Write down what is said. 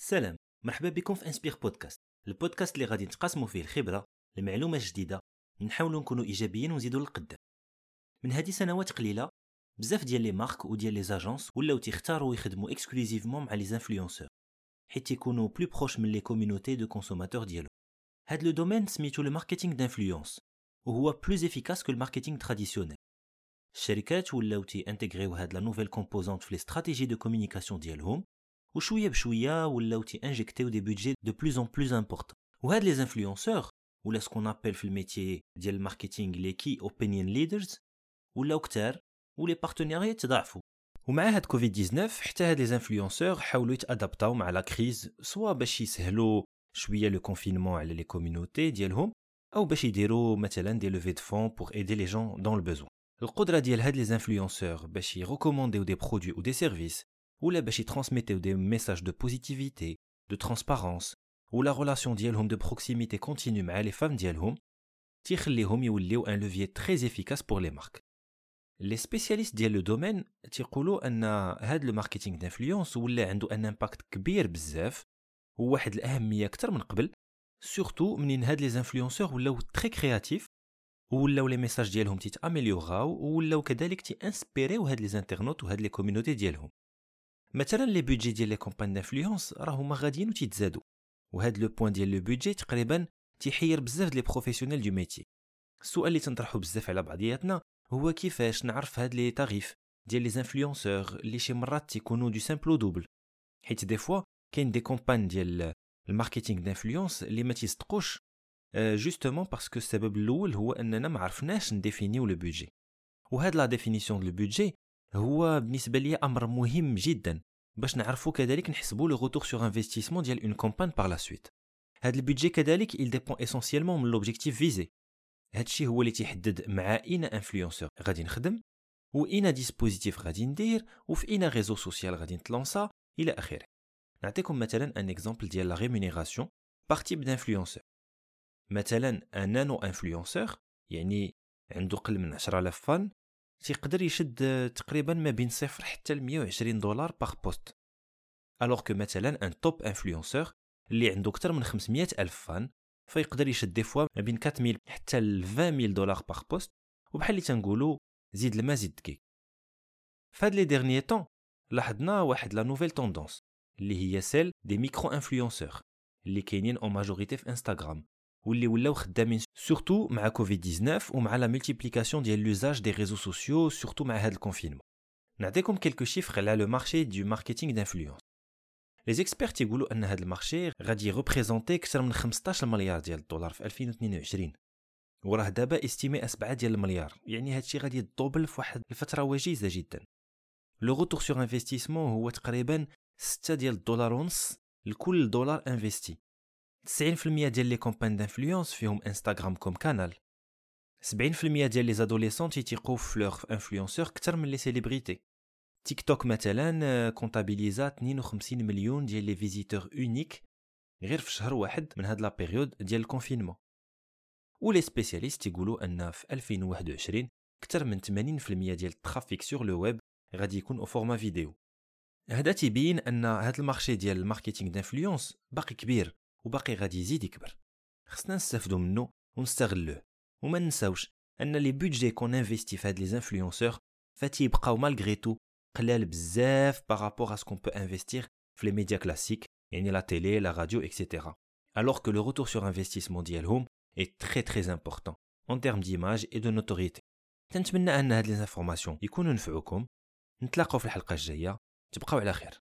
سلام مرحبا بكم في Inspire Podcast البودكاست اللي غادي نتقاسموا فيه الخبرة المعلومه جديده نحاولوا نكونوا إيجابيين ونزيدوا للقدام. من هذه سنوات قليلة بزاف ديال les marques وديال les agences ولاو تيختاروا يخدموا exclusivement مع les influenceurs حيت يكونوا plus proches من les community de consommateurs ديالو. هاد le domaine سميتو le marketing d'influence وهو plus efficace que ال marketing traditionnel. الشركات ولاو تي intégrer و هاد la nouvelle composante في les stratégies de communication ديالهم وشوية بشوية ولاو تي injecter و des budgets de plus en plus importants. وهاد les influenceurs ولا ce qu'on appelle في ال métier ديال ال marketing les key opinion leaders ولاو كتار و les partenariats تضاعفوا ومع هاد كوفيد 19 حتى هاد les influenceurs حاولوا يت adapter او مع la crise soit باش يسهلوا شوية le confinement على les community ديالهم أو باش يديروا مثلا des levées de fonds pour aider les gens dans le besoin القدرة ديال هاد les influenceurs باش ي recommander و des produits ou des services ولا باش يترانسميتيو des messages de positivité de transparence و la relation ديالهم de proximité continue مع les fans ديالهم تيخليهم يوليو un levier très efficace pour les marques les spécialistes ديال le domaine تيقولوا ان هاد le marketing d'influence ولا عنده un impact كبير بزاف وواحد الاهميه أكثر من قبل surtout منين هاد les influenceurs ولاو très créatifs ولاو les messages ديالهم تيتاميليوراو ولاو كذلك تي انسبيريو هاد les internautes وهاد les communautés ديالهم مثلا les budgets ديال les campagnes d'influence راهما غاديين وتيتزادوا وهاد le point ديال le budget تقريبا تيحير بزاف les professionnels du métier السؤال اللي تنطرحو بزاف على بعضياتنا هو كيفاش نعرف هاد les tarifs ديال les influenceurs اللي شي مرات تيكونوا du simple au double حيت des fois كاين des campagnes ديال ال marketing d'influence اللي ما تيصدقوش justement parce que السبب الأول هو اننا ما عرفناش نديفينيو le budget وهاد la définition du budget هو بالنسبة لي أمر مهم جدا باش نعرفوا كذلك نحسبوا le retour sur investissement ديال une campagne par la suite هاد ال budget كذلك il dépend essentiellement من l'objectif visé هادشي هو اللي تيحدد مع أين influenceur غادي نخدم واين dispositif غادي ندير وفي أين réseau social غادي نتلونسا إلى آخره. نعطيكم مثلا un exemple ديال la rémunération par type d'influenceur مثلا un nano influenceur يعني عنده قل من 10000 fans تيقدر يشد تقريبا ما بين صفر حتى ل 120 دولار par post alors que مثلا un top influenceur اللي عنده أكثر من 500 ألف fans فيقدر يشد des fois ما بين 4000 حتى ل 20000 دولار par post وبحال اللي تنقولوا زيد الماء زيد دقيق فهاد les derniers temps لاحظنا واحد la nouvelle tendance اللي هي celle des micro influenceurs اللي كاينين en majorité في انستغرام واللي ولاو خدامين surtout مع كوفيد 19 ومع la multiplication ديال l'usage des réseaux sociaux surtout مع هذا ال confinement. نعطيكم quelques chiffres على le marché du marketing d'influence. لي زيكسبير تيقولوا أن هذا ال marché غادي ريبريزونتي أكثر من 15 مليار ديال الدولار في 2022 وراه دابا estimé 7 ديال المليار. يعني هادشي غادي يدوبل في واحد الفترة وجيزة جدا. le retour sur investissement هو تقريبا 6 ديال الدولار ونص لكل دولار investi 90% ديال les campagnes d'influence فيهم انستغرام comme canal. 70% ديال les adolescents تيتيقوا في leurs influenceurs أكثر من les célébrités تيك توك مثلا كونتابيليزا 52 مليون ديال les visiteurs uniques غير في شهر واحد من هاد la période ديال ال confinement و les spécialistes تيقولوا أن في 2021 أكثر من 80% ديال ال trafic sur le web غادي يكون au format vidéo هذا تيبين أن هاد ال marché ديال ال marketing d'influence باقي كبير. وباقي غادي يزيد يكبر. خصنا نستافدو منه ونستغلوه. وما ننساوش أن les budgets qu'on investit في هاد les influenceurs فتيبقاو malgré tout قلال بزاف par rapport à ce qu'on peut investir في les médias classiques يعني la télé la radio et cetera alors que le retour sur investissement ديالهم est très très important en termes d'image et de notoriété. تنتمنى أن هاد لي انفورماسيون يكونوا نفعوكم. نتلاقاو في الحلقة الجاية. تبقاو على خير.